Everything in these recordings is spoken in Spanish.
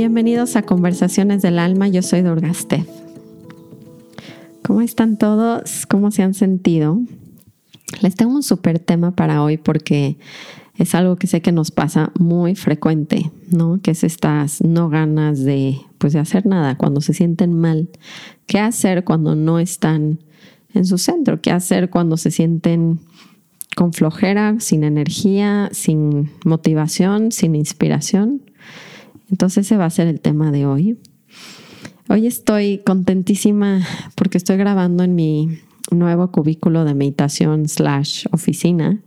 Bienvenidos a Conversaciones del Alma, yo soy Durgastev. ¿Cómo están todos? ¿Cómo se han sentido? Les tengo un súper tema para hoy porque es algo que sé que nos pasa muy frecuente, ¿no? Que es estas no ganas de, pues, de hacer nada cuando se sienten mal. ¿Qué hacer cuando no están en su centro? ¿Qué hacer cuando se sienten con flojera, sin energía, sin motivación, sin inspiración? Entonces ese va a ser el tema de hoy. Hoy estoy contentísima porque estoy grabando en mi nuevo cubículo de meditación slash oficina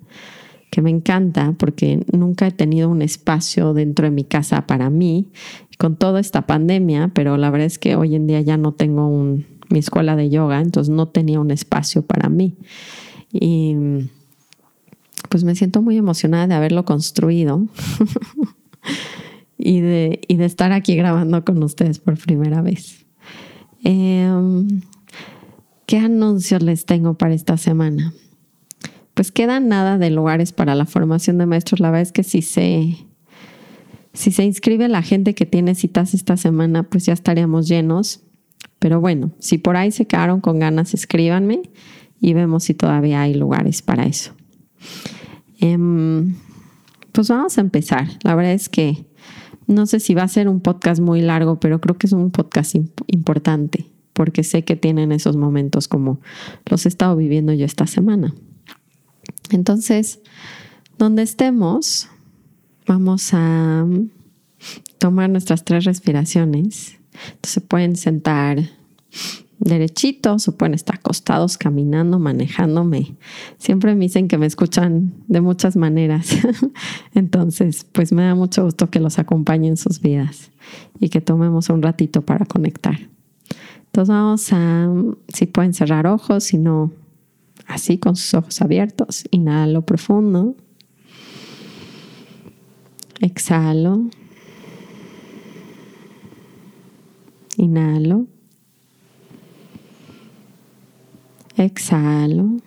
que me encanta porque nunca he tenido un espacio dentro de mi casa para mí con toda esta pandemia, pero la verdad es que hoy en día ya no tengo mi escuela de yoga, entonces no tenía un espacio para mí. Y pues me siento muy emocionada de haberlo construido y, de, y de estar aquí grabando con ustedes por primera vez. Em, ¿Qué anuncios les tengo para esta semana? pues queda nada de lugares para la formación de maestros. La verdad es que si se, si se inscribe la gente que tiene citas esta semana, pues ya estaríamos llenos. Pero bueno, si por ahí se quedaron con ganas, escríbanme y vemos si todavía hay lugares para eso. Em, pues vamos a empezar. La verdad es que no sé si va a ser un podcast muy largo, pero creo que es un podcast importante porque sé que tienen esos momentos como los he estado viviendo yo esta semana. Entonces, donde estemos, vamos a tomar nuestras tres respiraciones. Entonces pueden sentar derechitos o pueden estar acostados, caminando, manejándome. Siempre me dicen que me escuchan de muchas maneras. Entonces, pues me da mucho gusto que los acompañe en sus vidas y que tomemos un ratito para conectar. Entonces vamos a, si pueden cerrar ojos, si no, así con sus ojos abiertos. Inhalo profundo. Exhalo. Inhalo. Exhalo.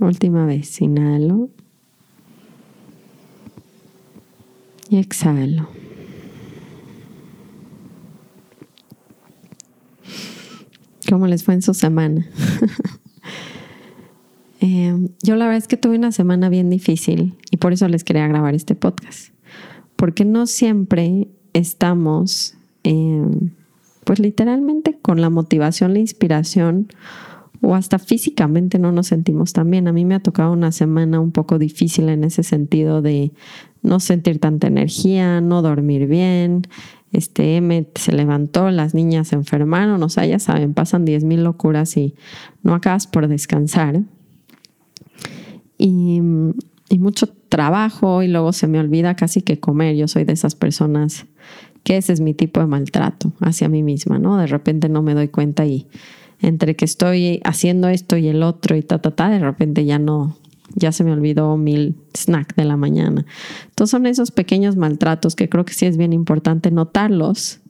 Última vez, inhalo. Y exhalo. cómo les fue en su semana. Em, yo la verdad es que tuve una semana bien difícil y por eso les quería grabar este podcast. Porque no siempre estamos, em, pues literalmente con la motivación, la inspiración o hasta físicamente no nos sentimos tan bien. A mí me ha tocado una semana un poco difícil en ese sentido de no sentir tanta energía, no dormir bien, este M se levantó, las niñas se enfermaron, o sea, ya saben, pasan 10 mil locuras y no acabas por descansar. Y, y, mucho trabajo y luego se me olvida casi que comer. Yo soy de esas personas que ese es mi tipo de maltrato hacia mí misma, ¿no? De repente no me doy cuenta y entre que estoy haciendo esto y el otro y ta, ta, ta, de repente ya no, ya se me olvidó mil snack de la mañana. Entonces son esos pequeños maltratos que creo que sí es bien importante notarlos,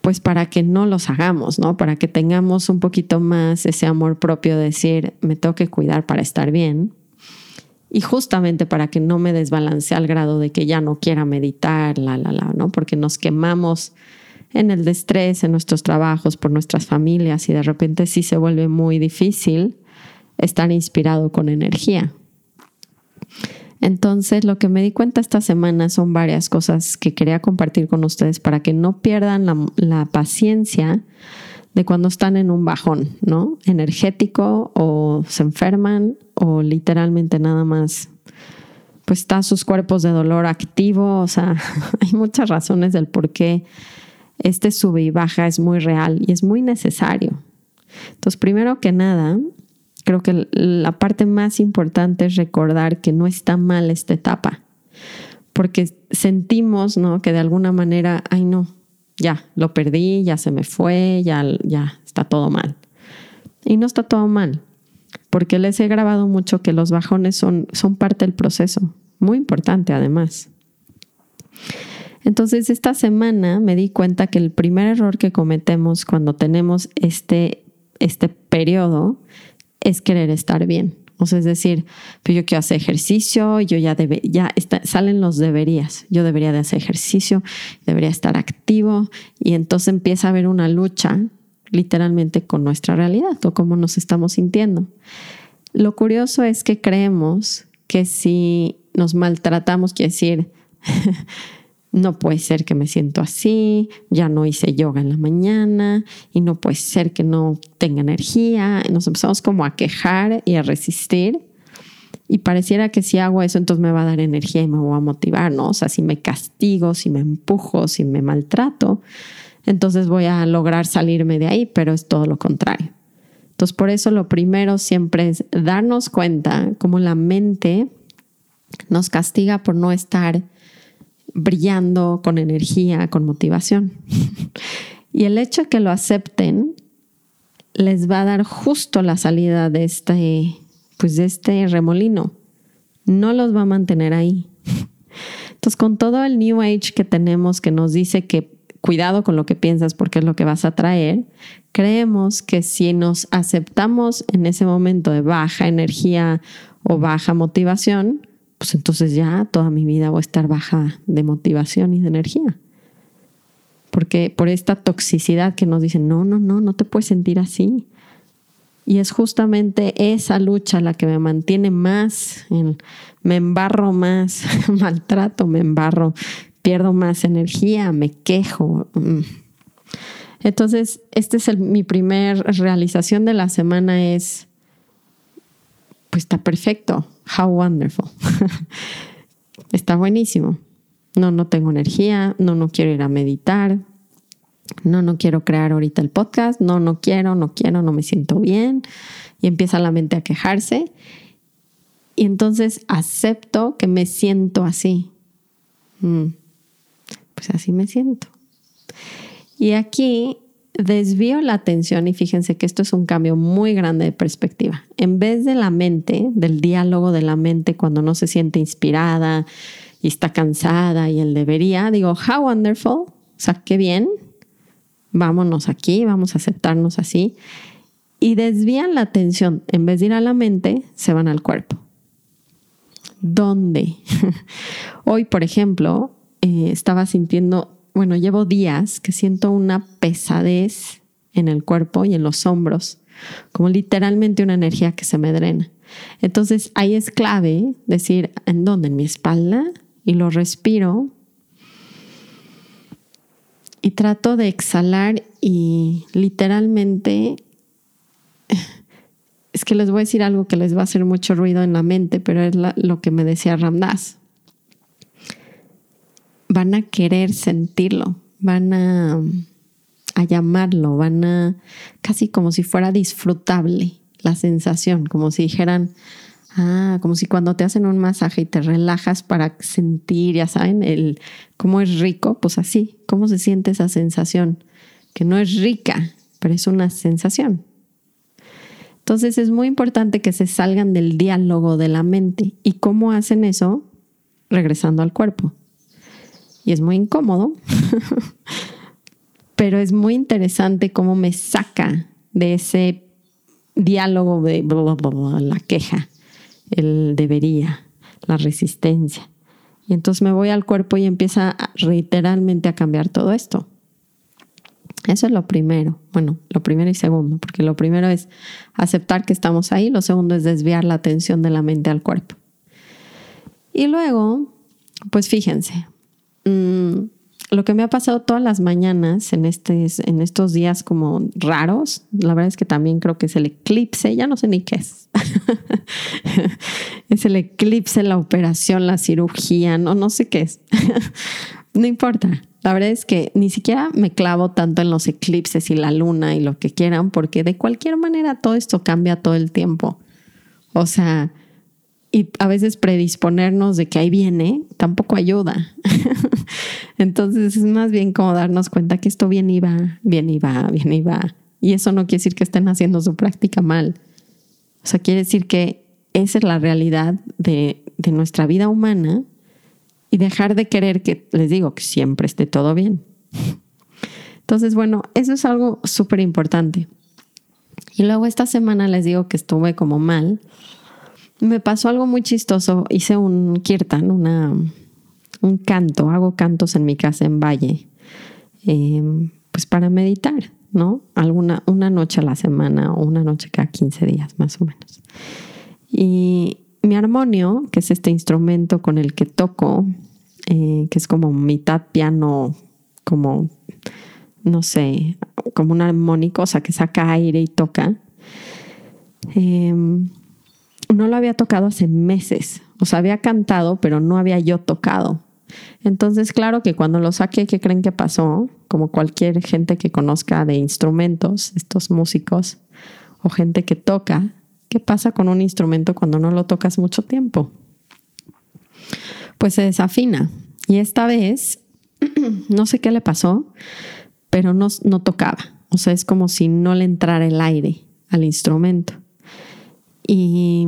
pues para que no los hagamos, ¿no? Para que tengamos un poquito más ese amor propio de decir, me tengo que cuidar para estar bien. Y justamente para que no me desbalance al grado de que ya no quiera meditar, la, la, la, ¿no? Porque nos quemamos en el estrés, en nuestros trabajos, por nuestras familias y de repente sí se vuelve muy difícil estar inspirado con energía. Entonces, lo que me di cuenta esta semana son varias cosas que quería compartir con ustedes para que no pierdan la, paciencia de cuando están en un bajón, ¿no? Energético o se enferman o literalmente nada más, pues están sus cuerpos de dolor activo, o sea, hay muchas razones del por qué este sube y baja es muy real y es muy necesario. Entonces, primero que nada, creo que la parte más importante es recordar que no está mal esta etapa, porque sentimos, ¿no? Que de alguna manera, ay no, ya, lo perdí, ya se me fue, ya, ya está todo mal. Y no está todo mal, porque les he grabado mucho que los bajones son, son parte del proceso, muy importante además. Entonces, esta semana me di cuenta que el primer error que cometemos cuando tenemos este, este periodo es querer estar bien O sea, es decir, pues yo quiero hacer ejercicio, yo ya debe, ya salen los deberías. Yo debería de hacer ejercicio, debería estar activo y entonces empieza a haber una lucha literalmente con nuestra realidad o cómo nos estamos sintiendo. Lo curioso es que creemos que si nos maltratamos, quiere decir, no puede ser que me siento así, ya no hice yoga en la mañana y no puede ser que no tenga energía. nos empezamos como a quejar y a resistir. Y pareciera que si hago eso, entonces me va a dar energía y me voy a motivar, ¿no? O sea, si me castigo, si me empujo, si me maltrato, entonces voy a lograr salirme de ahí, pero es todo lo contrario. Entonces, por eso lo primero siempre es darnos cuenta cómo la mente nos castiga por no estar brillando con energía, con motivación. y el hecho de que lo acepten les va a dar justo la salida de este, pues de este remolino. No los va a mantener ahí. Entonces, con todo el New Age que tenemos que nos dice que cuidado con lo que piensas porque es lo que vas a traer, creemos que si nos aceptamos en ese momento de baja energía o baja motivación, pues entonces ya toda mi vida voy a estar baja de motivación y de energía. Porque por esta toxicidad que nos dicen, no, no, no, no te puedes sentir así. Y es justamente esa lucha la que me mantiene más, me embarro más, maltrato, me embarro, pierdo más energía, me quejo. Mm. Entonces, esta es mi primer realización de la semana es, pues está perfecto, how wonderful. está buenísimo. No, no tengo energía, no, no quiero ir a meditar, no, no quiero crear ahorita el podcast, no, no quiero, no quiero, no me siento bien. Y empieza la mente a quejarse. Y entonces acepto que me siento así. Mm pues así me siento. Y aquí desvío la atención y fíjense que esto es un cambio muy grande de perspectiva. En vez de la mente, del diálogo de la mente cuando no se siente inspirada y está cansada y él debería, digo, how wonderful, o sea, qué bien, vámonos aquí, vamos a aceptarnos así. Y desvían la atención, en vez de ir a la mente, se van al cuerpo. ¿Dónde? Hoy, por ejemplo, eh, estaba sintiendo, bueno, llevo días que siento una pesadez en el cuerpo y en los hombros, como literalmente una energía que se me drena. Entonces ahí es clave decir, ¿en dónde? En mi espalda y lo respiro y trato de exhalar y literalmente es que les voy a decir algo que les va a hacer mucho ruido en la mente, pero es lo que me decía Ramdas van a querer sentirlo, van a, a llamarlo, van a casi como si fuera disfrutable la sensación, como si dijeran, Ah, como si cuando te hacen un masaje y te relajas para sentir, ya saben, el cómo es rico, pues así, cómo se siente esa sensación, que no es rica, pero es una sensación. Entonces es muy importante que se salgan del diálogo de la mente. ¿Y cómo hacen eso? Regresando al cuerpo y es muy incómodo, pero es muy interesante cómo me saca de ese diálogo de la queja, el debería, la resistencia. Y entonces me voy al cuerpo y empieza literalmente a cambiar todo esto. Eso es lo primero. Bueno, lo primero y segundo, porque lo primero es aceptar que estamos ahí, lo segundo es desviar la atención de la mente al cuerpo. Y luego, pues fíjense, Mm, lo que me ha pasado todas las mañanas en, este, en estos días como raros, la verdad es que también creo que es el eclipse, ya no sé ni qué es. es el eclipse, la operación, la cirugía, no, no sé qué es. no importa. La verdad es que ni siquiera me clavo tanto en los eclipses y la luna y lo que quieran, porque de cualquier manera todo esto cambia todo el tiempo. O sea, y a veces predisponernos de que ahí viene tampoco ayuda. Entonces es más bien como darnos cuenta que esto viene y va, viene y va. Y eso no quiere decir que estén haciendo su práctica mal. O sea, quiere decir que esa es la realidad de, de nuestra vida humana y dejar de querer que, les digo, que siempre esté todo bien. Entonces, bueno, eso es algo súper importante. Y luego esta semana les digo que estuve como mal me pasó algo muy chistoso. Hice un kirtan, una, un canto. Hago cantos en mi casa en Valle, em, pues para meditar, ¿no? Alguna, una noche a la semana o una noche cada 15 días, más o menos. Y mi armonio, que es este instrumento con el que toco, eh, que es como mitad piano, como, no sé, como una armónico, o sea, que saca aire y toca. Em, no lo había tocado hace meses. O sea, había cantado, pero no había yo tocado. Entonces, claro que cuando lo saqué, ¿qué creen que pasó? Como cualquier gente que conozca de instrumentos, estos músicos o gente que toca, ¿qué pasa con un instrumento cuando no lo tocas mucho tiempo? Pues se desafina. Y esta vez, no sé qué le pasó, pero no, no tocaba. O sea, es como si no le entrara el aire al instrumento. Y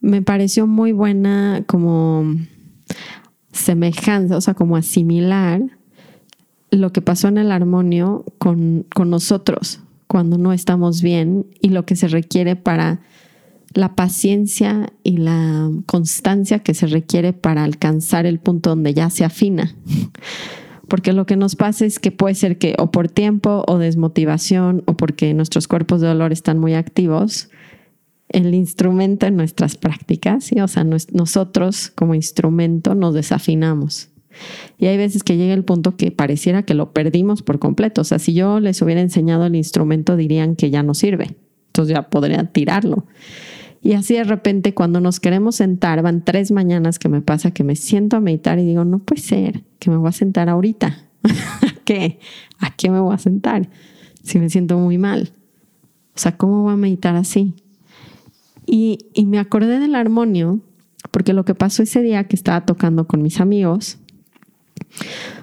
me pareció muy buena como semejanza, o sea, como asimilar lo que pasó en el armonio con, con nosotros cuando no estamos bien y lo que se requiere para la paciencia y la constancia que se requiere para alcanzar el punto donde ya se afina. Porque lo que nos pasa es que puede ser que o por tiempo o desmotivación o porque nuestros cuerpos de dolor están muy activos, el instrumento en nuestras prácticas, o sea, nosotros como instrumento nos desafinamos. Y hay veces que llega el punto que pareciera que lo perdimos por completo. O sea, si yo les hubiera enseñado el instrumento, dirían que ya no sirve. Entonces ya podrían tirarlo. Y así de repente cuando nos queremos sentar, van tres mañanas que me pasa que me siento a meditar y digo, no puede ser que me voy a sentar ahorita. ¿A qué? ¿A qué me voy a sentar? Si me siento muy mal. O sea, ¿cómo voy a meditar así? Y, me acordé del armonio, porque lo que pasó ese día que estaba tocando con mis amigos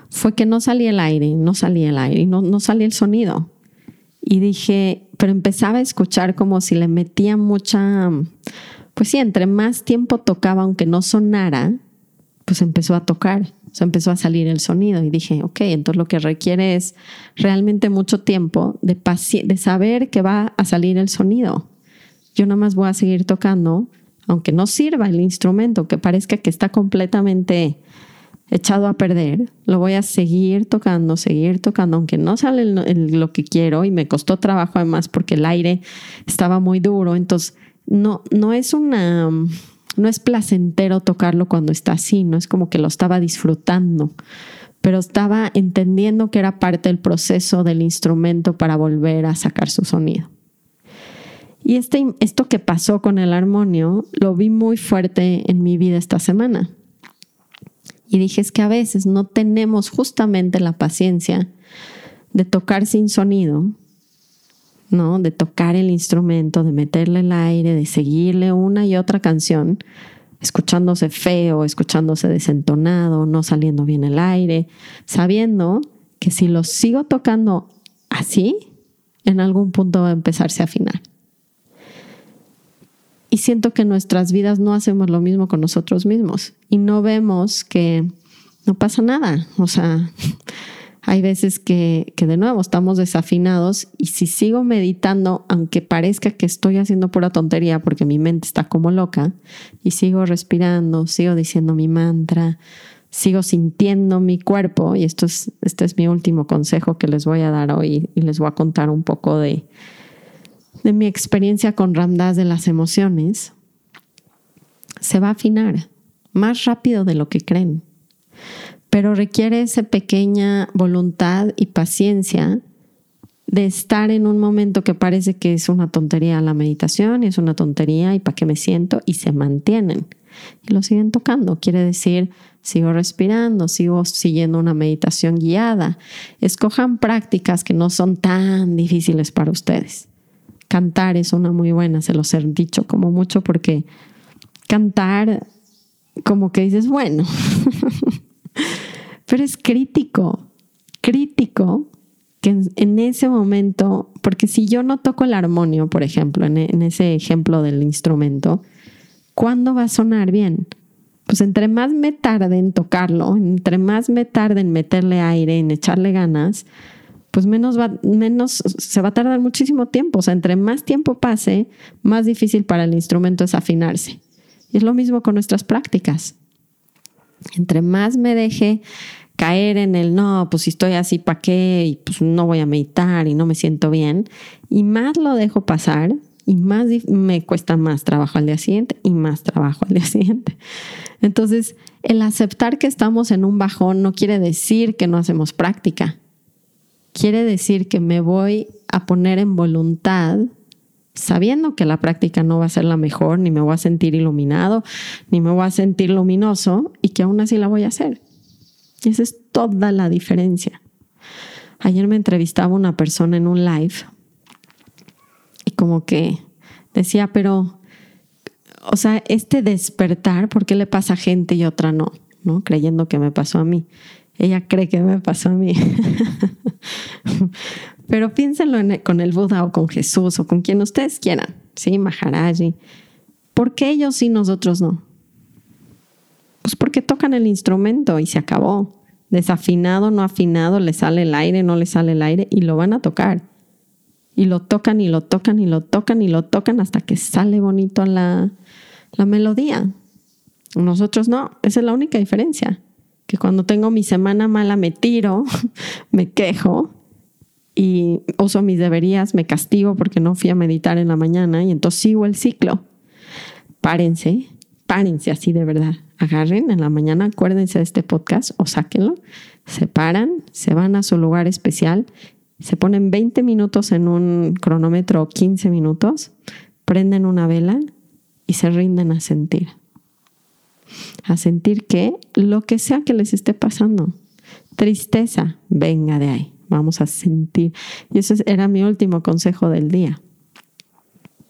fue que no salía el aire, no salía el aire, no, no salía el sonido. Y dije, pero empezaba a escuchar como si le metía mucha, pues sí, entre más tiempo tocaba, aunque no sonara, pues empezó a tocar, o empezó a salir el sonido. Y dije, ok, entonces lo que requiere es realmente mucho tiempo de, de saber que va a salir el sonido yo nada más voy a seguir tocando, aunque no sirva el instrumento, que parezca que está completamente echado a perder, lo voy a seguir tocando, seguir tocando, aunque no sale lo que quiero y me costó trabajo además porque el aire estaba muy duro, entonces no, no es una, no es placentero tocarlo cuando está así, no es como que lo estaba disfrutando, pero estaba entendiendo que era parte del proceso del instrumento para volver a sacar su sonido. Y este, esto que pasó con el armonio lo vi muy fuerte en mi vida esta semana. Y dije, es que a veces no tenemos justamente la paciencia de tocar sin sonido, ¿no? De tocar el instrumento, de meterle el aire, de seguirle una y otra canción, escuchándose feo, escuchándose desentonado, no saliendo bien el aire, sabiendo que si lo sigo tocando así, en algún punto va a empezarse a afinar. Y siento que en nuestras vidas no hacemos lo mismo con nosotros mismos y no vemos que no pasa nada. O sea, hay veces que, que, de nuevo estamos desafinados y si sigo meditando, aunque parezca que estoy haciendo pura tontería porque mi mente está como loca, y sigo respirando, sigo diciendo mi mantra, sigo sintiendo mi cuerpo, y esto es, este es mi último consejo que les voy a dar hoy y les voy a contar un poco de, de mi experiencia con Ramdas de las emociones, se va a afinar más rápido de lo que creen, pero requiere esa pequeña voluntad y paciencia de estar en un momento que parece que es una tontería la meditación es una tontería y para qué me siento y se mantienen y lo siguen tocando. Quiere decir, sigo respirando, sigo siguiendo una meditación guiada. Escojan prácticas que no son tan difíciles para ustedes cantar es una muy buena, se los he dicho como mucho porque cantar como que dices, bueno, pero es crítico, crítico que en, ese momento, porque si yo no toco el armonio, por ejemplo, en, en ese ejemplo del instrumento, ¿cuándo va a sonar bien? Pues entre más me tarde en tocarlo, entre más me tarde en meterle aire, en echarle ganas, pues menos, va, menos se va a tardar muchísimo tiempo. O sea, entre más tiempo pase, más difícil para el instrumento es afinarse. Y es lo mismo con nuestras prácticas. Entre más me deje caer en el no, pues si estoy así, ¿para qué? Y pues no voy a meditar y no me siento bien. Y más lo dejo pasar y más me cuesta más trabajo al día siguiente y más trabajo al día siguiente. Entonces, el aceptar que estamos en un bajón no quiere decir que no hacemos práctica. Quiere decir que me voy a poner en voluntad sabiendo que la práctica no va a ser la mejor, ni me voy a sentir iluminado, ni me voy a sentir luminoso, y que aún así la voy a hacer. Y esa es toda la diferencia. Ayer me entrevistaba una persona en un live y como que decía, pero, o sea, este despertar, ¿por qué le pasa a gente y otra no? ¿No? Creyendo que me pasó a mí. Ella cree que me pasó a mí. Pero piénsenlo con el Buda o con Jesús o con quien ustedes quieran, ¿sí? Maharaji. ¿Por qué ellos sí, nosotros no? Pues porque tocan el instrumento y se acabó. Desafinado, no afinado, le sale el aire, no le sale el aire y lo van a tocar. Y lo tocan y lo tocan y lo tocan y lo tocan hasta que sale bonito la, la melodía. Nosotros no, esa es la única diferencia. Que cuando tengo mi semana mala me tiro, me quejo y uso mis deberías, me castigo porque no fui a meditar en la mañana y entonces sigo el ciclo. Párense, párense así de verdad. Agarren en la mañana, acuérdense de este podcast o sáquenlo, se paran, se van a su lugar especial, se ponen 20 minutos en un cronómetro o 15 minutos, prenden una vela y se rinden a sentir. A sentir que lo que sea que les esté pasando, tristeza, venga de ahí vamos a sentir. Y ese era mi último consejo del día,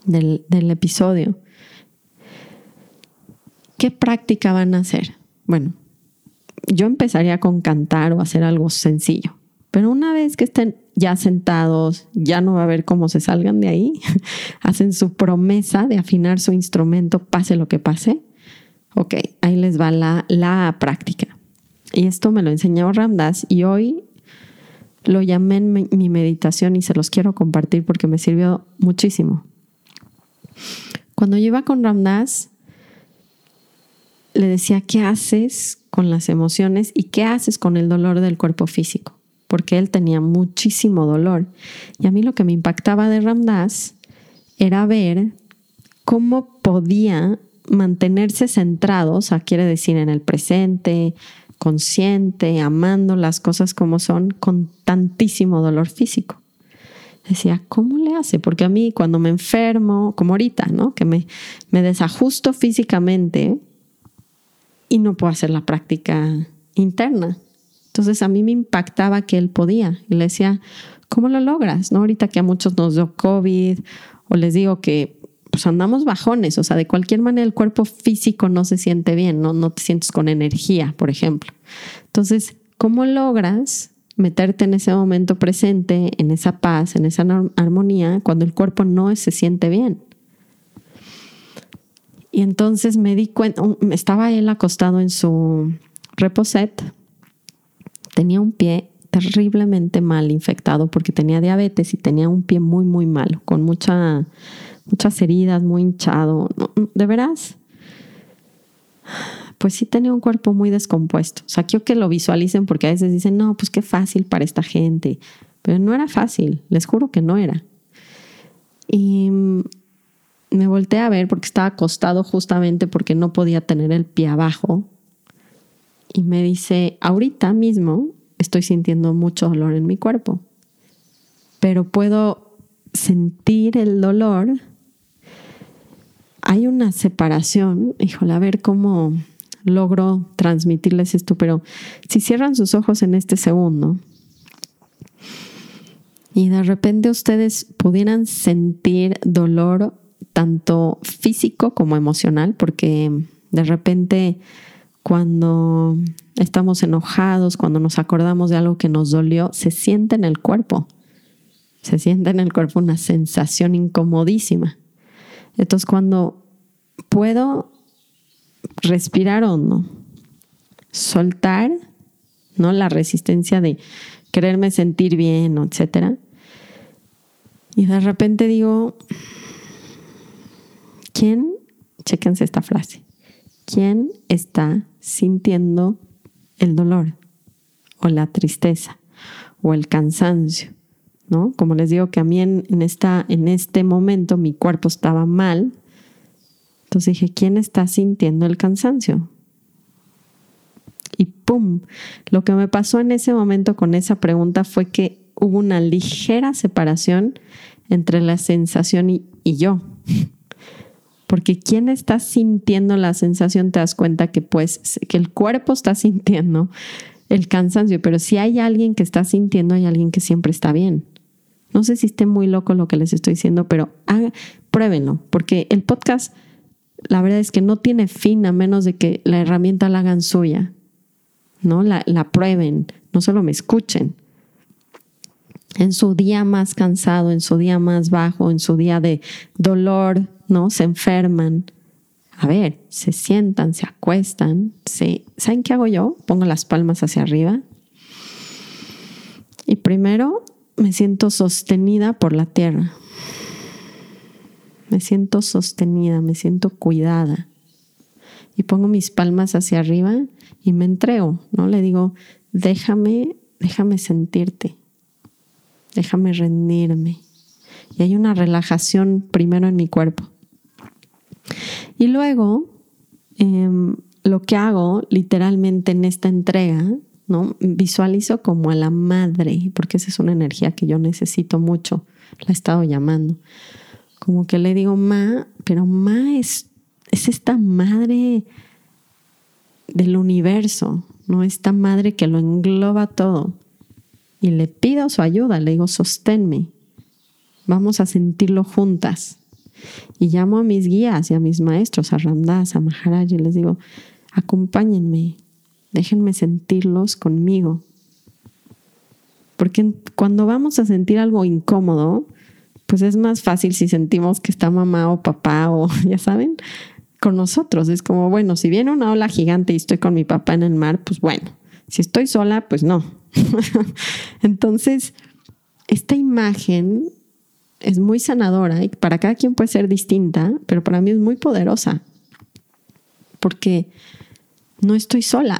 del, episodio. ¿Qué práctica van a hacer? Bueno, yo empezaría con cantar o hacer algo sencillo, pero una vez que estén ya sentados, ya no va a ver cómo se salgan de ahí, hacen su promesa de afinar su instrumento, pase lo que pase. Ok, ahí les va la, la práctica. Y esto me lo enseñó Ramdas y hoy lo llamé en mi meditación y se los quiero compartir porque me sirvió muchísimo. Cuando yo iba con Ramdas, le decía, ¿qué haces con las emociones y qué haces con el dolor del cuerpo físico? Porque él tenía muchísimo dolor. Y a mí lo que me impactaba de Ramdas era ver cómo podía mantenerse centrado, o sea, quiere decir en el presente, consciente, amando las cosas como son, con tantísimo dolor físico. Decía, ¿cómo le hace? Porque a mí cuando me enfermo, como ahorita, ¿no? Que me, me desajusto físicamente y no puedo hacer la práctica interna. Entonces a mí me impactaba que él podía. Y le decía, ¿cómo lo logras? ¿No? Ahorita que a muchos nos dio COVID o les digo que pues andamos bajones, o sea, de cualquier manera el cuerpo físico no se siente bien, no, no te sientes con energía, por ejemplo. Entonces, ¿cómo logras meterte en ese momento presente, en esa paz, en esa armonía, cuando el cuerpo no se siente bien? Y entonces me di cuenta, estaba él acostado en su reposet, tenía un pie terriblemente mal infectado porque tenía diabetes y tenía un pie muy, muy malo, con mucha muchas heridas, muy hinchado. ¿De veras? Pues sí tenía un cuerpo muy descompuesto. O sea, quiero que lo visualicen porque a veces dicen, no, pues qué fácil para esta gente. Pero no era fácil, les juro que no era. Y me volteé a ver porque estaba acostado justamente porque no podía tener el pie abajo. Y me dice, ahorita mismo estoy sintiendo mucho dolor en mi cuerpo, pero puedo sentir el dolor hay una separación, híjole, a ver cómo logro transmitirles esto, pero si cierran sus ojos en este segundo y de repente ustedes pudieran sentir dolor tanto físico como emocional, porque de repente cuando estamos enojados, cuando nos acordamos de algo que nos dolió, se siente en el cuerpo, se siente en el cuerpo una sensación incomodísima. Entonces cuando puedo respirar hondo, soltar, ¿no? La resistencia de quererme sentir bien, etcétera. Y de repente digo, ¿quién, chéquense esta frase, quién está sintiendo el dolor o la tristeza o el cansancio? ¿No? Como les digo que a mí en, esta, en este momento mi cuerpo estaba mal, entonces dije, ¿quién está sintiendo el cansancio? Y ¡pum! Lo que me pasó en ese momento con esa pregunta fue que hubo una ligera separación entre la sensación y, yo. Porque quien está sintiendo la sensación te das cuenta que pues que el cuerpo está sintiendo el cansancio, pero si hay alguien que está sintiendo, hay alguien que siempre está bien. No sé si esté muy loco lo que les estoy diciendo, pero pruébenlo, porque el podcast, la verdad es que no tiene fin a menos de que la herramienta la hagan suya, ¿no? La, prueben, no solo me escuchen en su día más cansado, en su día más bajo, en su día de dolor, ¿no? Se enferman. A ver, se sientan, se acuestan, se... ¿saben qué hago yo? Pongo las palmas hacia arriba. Y primero me siento sostenida por la tierra. Me siento sostenida, me siento cuidada. Y pongo mis palmas hacia arriba y me entrego, ¿no? Le digo, déjame, déjame sentirte déjame rendirme. Y hay una relajación primero en mi cuerpo. Y luego, em, lo que hago literalmente en esta entrega, ¿no? Visualizo como a la madre, porque esa es una energía que yo necesito mucho. La he estado llamando. Como que le digo, ma, pero ma es, es esta madre del universo, ¿no? Esta madre que lo engloba todo y le pido su ayuda, le digo, sosténme, vamos a sentirlo juntas. Y llamo a mis guías y a mis maestros, a Ramdas, a Maharaj, y les digo, acompáñenme, déjenme sentirlos conmigo. Porque cuando vamos a sentir algo incómodo, pues es más fácil si sentimos que está mamá o papá o, ya saben, con nosotros. Es como, bueno, si viene una ola gigante y estoy con mi papá en el mar, pues bueno. Si estoy sola, pues no, Entonces, esta imagen es muy sanadora y para cada quien puede ser distinta, pero para mí es muy poderosa porque no estoy sola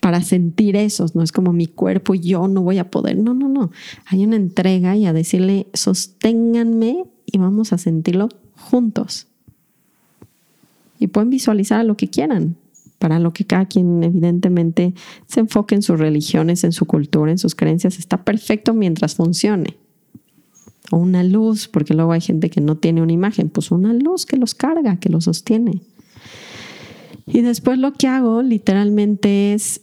para sentir eso, no es como mi cuerpo y yo no voy a poder, no, no, no, hay una entrega y a decirle, sosténganme y vamos a sentirlo juntos. Y pueden visualizar lo que quieran, para lo que cada quien evidentemente se enfoque en sus religiones, en su cultura, en sus creencias, está perfecto mientras funcione. O una luz, porque luego hay gente que no tiene una imagen, pues una luz que los carga, que los sostiene. Y después lo que hago literalmente es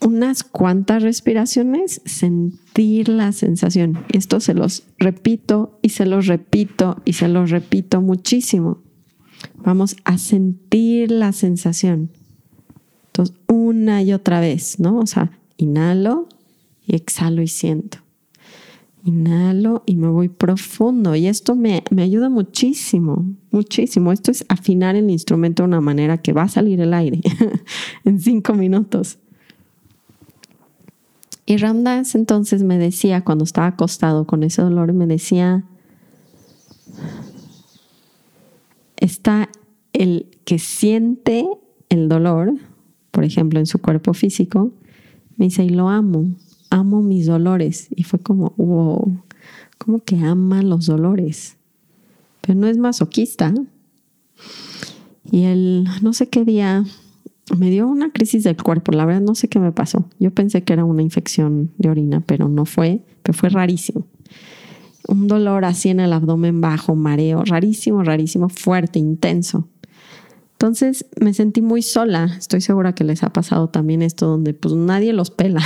unas cuantas respiraciones, sentir la sensación. Esto se los repito y se los repito y se los repito muchísimo. Vamos a sentir la sensación. Entonces, una y otra vez, ¿no? O sea, inhalo y exhalo y siento. Inhalo y me voy profundo. Y esto me, me, ayuda muchísimo, muchísimo. Esto es afinar el instrumento de una manera que va a salir el aire en cinco minutos. Y Ramdas entonces me decía, cuando estaba acostado con ese dolor, me decía, está el que siente el dolor, por ejemplo, en su cuerpo físico, me dice, y lo amo, amo mis dolores. Y fue como, wow, como que ama los dolores. Pero no es masoquista. Y él, no sé qué día, me dio una crisis del cuerpo. La verdad, no sé qué me pasó. Yo pensé que era una infección de orina, pero no fue, pero fue rarísimo un dolor así en el abdomen bajo, mareo, rarísimo, rarísimo, fuerte, intenso. Entonces me sentí muy sola. Estoy segura que les ha pasado también esto donde pues nadie los pela.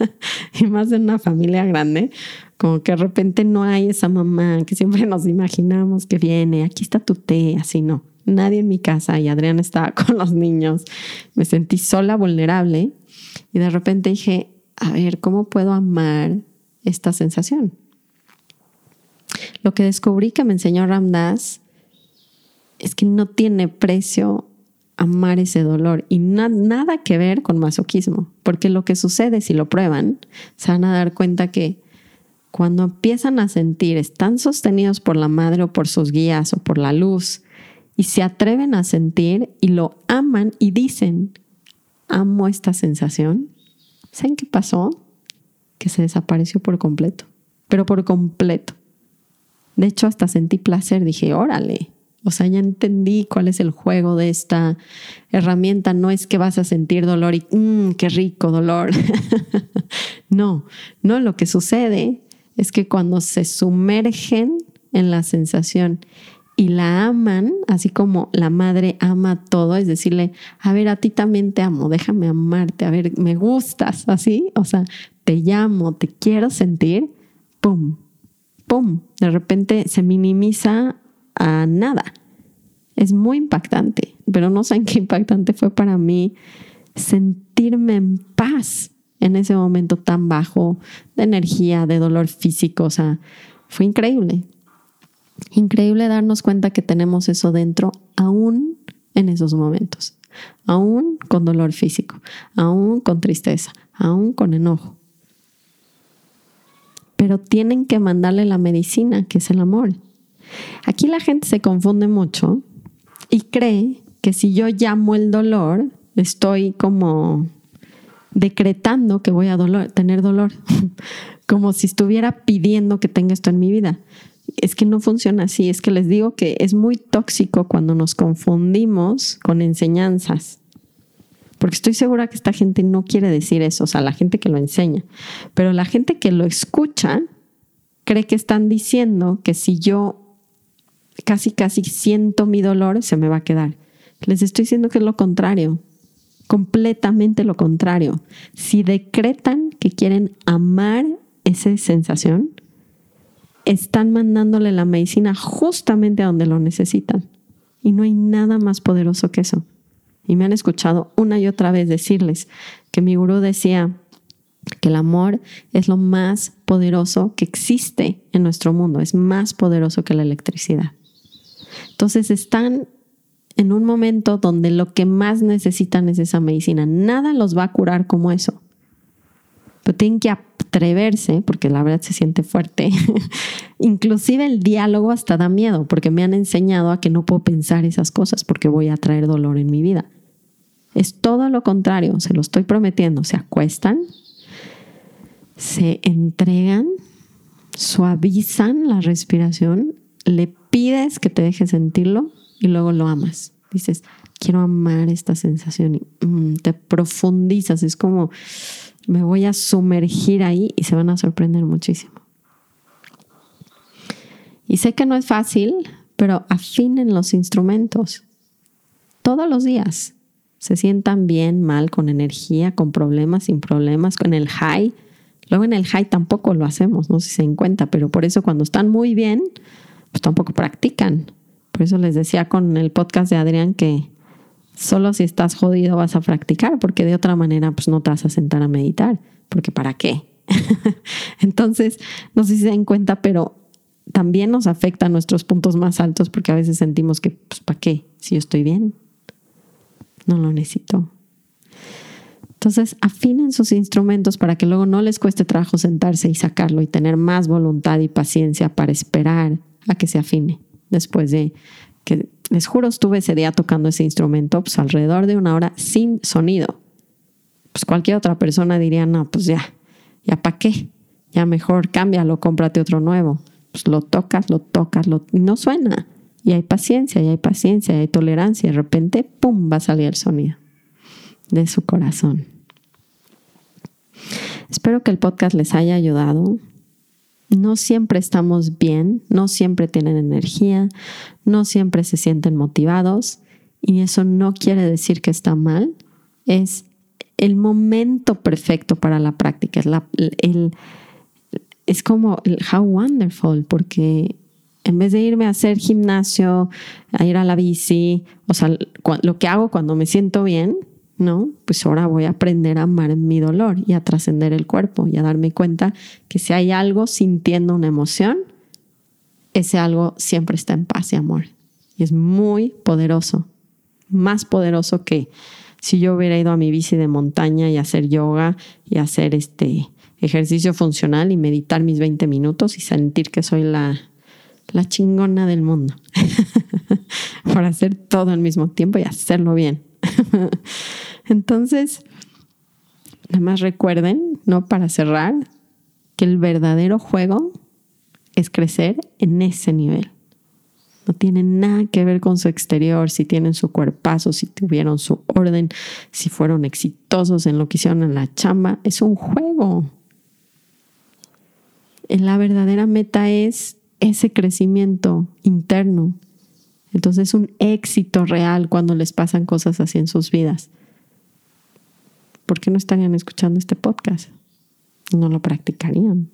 y más en una familia grande, como que de repente no hay esa mamá que siempre nos imaginamos que viene, aquí está tu té, así no. Nadie en mi casa y Adrián estaba con los niños. Me sentí sola, vulnerable y de repente dije, a ver, ¿cómo puedo amar esta sensación? Lo que descubrí que me enseñó Ramdas es que no tiene precio amar ese dolor y nada que ver con masoquismo, porque lo que sucede si lo prueban, se van a dar cuenta que cuando empiezan a sentir, están sostenidos por la madre o por sus guías o por la luz, y se atreven a sentir y lo aman y dicen, amo esta sensación, ¿saben qué pasó? Que se desapareció por completo, pero por completo. De hecho, hasta sentí placer, dije, órale, o sea, ya entendí cuál es el juego de esta herramienta. No es que vas a sentir dolor y, mmm, qué rico dolor. no, no, lo que sucede es que cuando se sumergen en la sensación y la aman, así como la madre ama todo, es decirle, a ver, a ti también te amo, déjame amarte, a ver, me gustas, así, o sea, te llamo, te quiero sentir, ¡pum! ¡pum! De repente se minimiza a nada. Es muy impactante, pero no saben qué impactante fue para mí sentirme en paz en ese momento tan bajo de energía, de dolor físico. O sea, fue increíble. Increíble darnos cuenta que tenemos eso dentro aún en esos momentos, aún con dolor físico, aún con tristeza, aún con enojo. Pero tienen que mandarle la medicina, que es el amor. Aquí la gente se confunde mucho y cree que si yo llamo el dolor, estoy como decretando que voy a tener dolor, como si estuviera pidiendo que tenga esto en mi vida. Es que no funciona así, es que les digo que es muy tóxico cuando nos confundimos con enseñanzas. Porque estoy segura que esta gente no quiere decir eso, o sea, la gente que lo enseña. Pero la gente que lo escucha cree que están diciendo que si yo casi, casi siento mi dolor, se me va a quedar. Les estoy diciendo que es lo contrario, completamente lo contrario. Si decretan que quieren amar esa sensación, están mandándole la medicina justamente a donde lo necesitan. Y no hay nada más poderoso que eso. Y me han escuchado una y otra vez decirles que mi gurú decía que el amor es lo más poderoso que existe en nuestro mundo, es más poderoso que la electricidad. Entonces están en un momento donde lo que más necesitan es esa medicina. Nada los va a curar como eso. Pero tienen que atreverse, porque la verdad se siente fuerte. Inclusive el diálogo hasta da miedo, porque me han enseñado a que no puedo pensar esas cosas porque voy a traer dolor en mi vida. Es todo lo contrario, se lo estoy prometiendo. Se acuestan, se entregan, suavizan la respiración, le pides que te deje sentirlo y luego lo amas. Dices, quiero amar esta sensación y mm, te profundizas. Es como, me voy a sumergir ahí y se van a sorprender muchísimo. Y sé que no es fácil, pero afinen los instrumentos todos los días. Se sientan bien, mal, con energía, con problemas, sin problemas, con el high. Luego en el high tampoco lo hacemos, no sé si se den cuenta, pero por eso cuando están muy bien, pues tampoco practican. Por eso les decía con el podcast de Adrián que solo si estás jodido vas a practicar, porque de otra manera pues no te vas a sentar a meditar, porque ¿para qué? Entonces, no sé si se dan cuenta, pero también nos afecta a nuestros puntos más altos porque a veces sentimos que, pues, ¿para qué? Si yo estoy bien, no lo necesito. Entonces, afinen sus instrumentos para que luego no les cueste trabajo sentarse y sacarlo y tener más voluntad y paciencia para esperar a que se afine. Después de que, les juro, estuve ese día tocando ese instrumento, pues alrededor de una hora sin sonido. Pues cualquier otra persona diría, no, pues ya, ya para qué, ya mejor cámbialo, cómprate otro nuevo. Pues lo tocas, lo tocas, lo, no suena. Y hay paciencia, y hay paciencia, y hay tolerancia. De repente, ¡pum!, va a salir el sonido de su corazón. Espero que el podcast les haya ayudado no siempre estamos bien, no siempre tienen energía, no siempre se sienten motivados y eso no quiere decir que está mal, es el momento perfecto para la práctica, es, es como el how wonderful, porque en vez de irme a hacer gimnasio, a ir a la bici, o sea, lo que hago cuando me siento bien, ¿no? Pues ahora voy a aprender a amar mi dolor y a trascender el cuerpo y a darme cuenta que si hay algo sintiendo una emoción, ese algo siempre está en paz y amor. Y es muy poderoso, más poderoso que si yo hubiera ido a mi bici de montaña y hacer yoga y hacer este ejercicio funcional y meditar mis 20 minutos y sentir que soy la, la chingona del mundo. Para hacer todo al mismo tiempo y hacerlo bien. Entonces, nada más recuerden, ¿no? Para cerrar, que el verdadero juego es crecer en ese nivel. No tiene nada que ver con su exterior, si tienen su cuerpazo, si tuvieron su orden, si fueron exitosos en lo que hicieron en la chamba. Es un juego. La verdadera meta es ese crecimiento interno. Entonces es un éxito real cuando les pasan cosas así en sus vidas. ¿Por qué no estarían escuchando este podcast? No lo practicarían.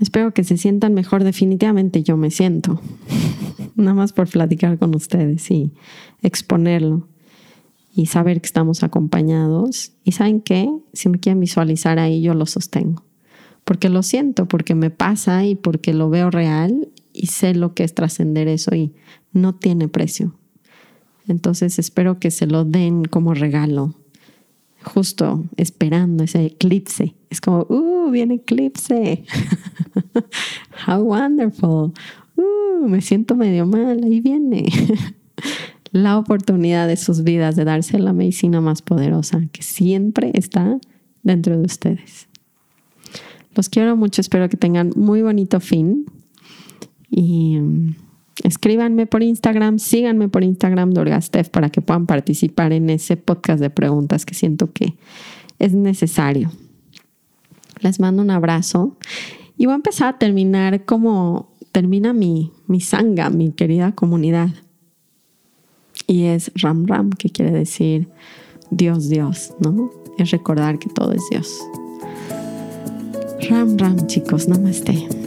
Espero que se sientan mejor. Definitivamente yo me siento. Nada más por platicar con ustedes y exponerlo y saber que estamos acompañados. Y saben qué, si me quieren visualizar ahí, yo lo sostengo. Porque lo siento, porque me pasa y porque lo veo real y sé lo que es trascender eso y no tiene precio. Entonces espero que se lo den como regalo, justo esperando ese eclipse. Es como, ¡uh! Viene eclipse. How wonderful. ¡Uh! Me siento medio mal, ahí viene. la oportunidad de sus vidas de darse la medicina más poderosa que siempre está dentro de ustedes. Los quiero mucho, espero que tengan muy bonito fin y mm, escríbanme por Instagram, síganme por Instagram Dorgastef para que puedan participar en ese podcast de preguntas que siento que es necesario. Les mando un abrazo y voy a empezar a terminar como termina mi, mi sanga, mi querida comunidad y es Ram Ram, que quiere decir Dios, Dios, ¿no? Es recordar que todo es Dios. Ram Ram, chicos, namaste.